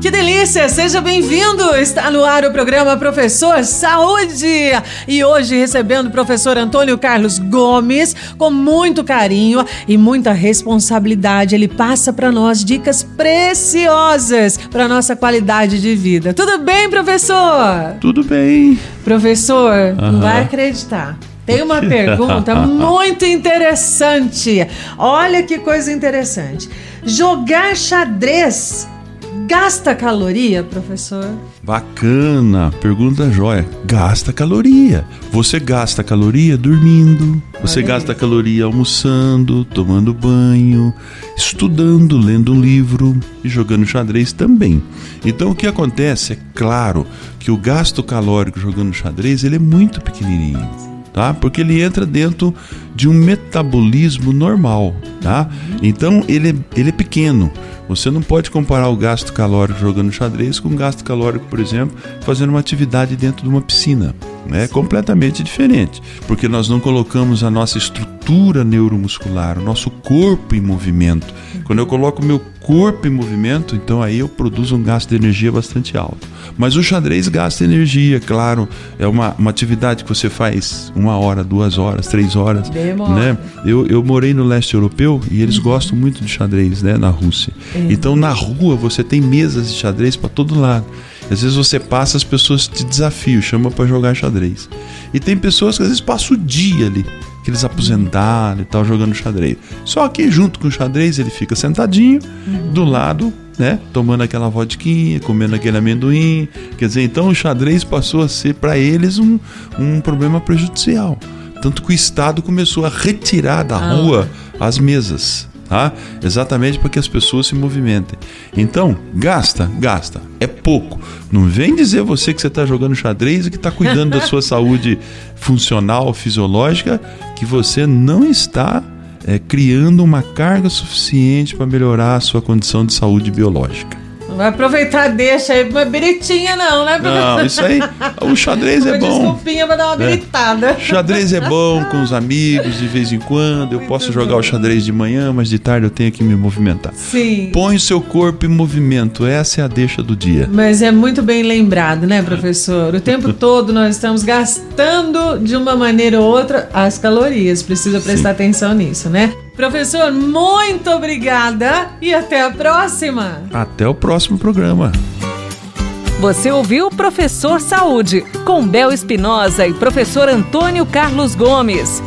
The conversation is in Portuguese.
Que delícia! Seja bem-vindo! Está no ar o programa Professor Saúde! E hoje recebendo o professor Antônio Carlos Gomes com muito carinho e muita responsabilidade. Ele passa para nós dicas preciosas para nossa qualidade de vida. Tudo bem, professor? Tudo bem. Professor, uhum. não vai acreditar. Tem uma pergunta muito interessante. Olha que coisa interessante. Jogar xadrez Gasta caloria, professor? Bacana, pergunta joia. Gasta caloria. Você gasta caloria dormindo, você Olha gasta aí. caloria almoçando, tomando banho, estudando, lendo um livro e jogando xadrez também. Então o que acontece é claro que o gasto calórico jogando xadrez ele é muito pequenininho. Tá? Porque ele entra dentro de um metabolismo normal, tá? Então ele, é, ele é pequeno. Você não pode comparar o gasto calórico jogando xadrez com o gasto calórico, por exemplo, fazendo uma atividade dentro de uma piscina. É completamente diferente, porque nós não colocamos a nossa estrutura neuromuscular, o nosso corpo em movimento. Quando eu coloco o meu corpo em movimento, então aí eu produzo um gasto de energia bastante alto. Mas o xadrez gasta energia, claro. É uma, uma atividade que você faz uma hora, duas horas, três horas. Né? Eu, eu morei no leste europeu e eles uhum. gostam muito de xadrez, né? Na Rússia. É. Então na rua você tem mesas de xadrez para todo lado. Às vezes você passa, as pessoas te desafiam, chamam para jogar xadrez. E tem pessoas que às vezes passam o dia ali, aqueles aposentados e tal, jogando xadrez. Só que junto com o xadrez ele fica sentadinho, uhum. do lado, né, tomando aquela vodquinha, comendo aquele amendoim. Quer dizer, então o xadrez passou a ser para eles um, um problema prejudicial. Tanto que o Estado começou a retirar da ah. rua as mesas tá? Exatamente para que as pessoas se movimentem. Então, gasta, gasta. É pouco. Não vem dizer você que você está jogando xadrez e que está cuidando da sua saúde funcional, fisiológica, que você não está é, criando uma carga suficiente para melhorar a sua condição de saúde biológica. Vai aproveitar, deixa aí uma biritinha, não, né? Não, isso aí. O xadrez é bom. Desculpinha pra dar uma biritada. É. Xadrez é bom com os amigos de vez em quando. Eu Muito posso jogar bom. o xadrez de manhã, mas de tarde eu tenho que me movimentar. Sim. Põe o seu corpo em movimento. Essa é a deixa do dia. Mas é muito bem lembrado, né, professor? O tempo todo nós estamos gastando de uma maneira ou outra as calorias. Precisa prestar Sim. atenção nisso, né? Professor, muito obrigada e até a próxima. Até o próximo programa. Você ouviu Professor Saúde, com Bel Espinosa e professor Antônio Carlos Gomes.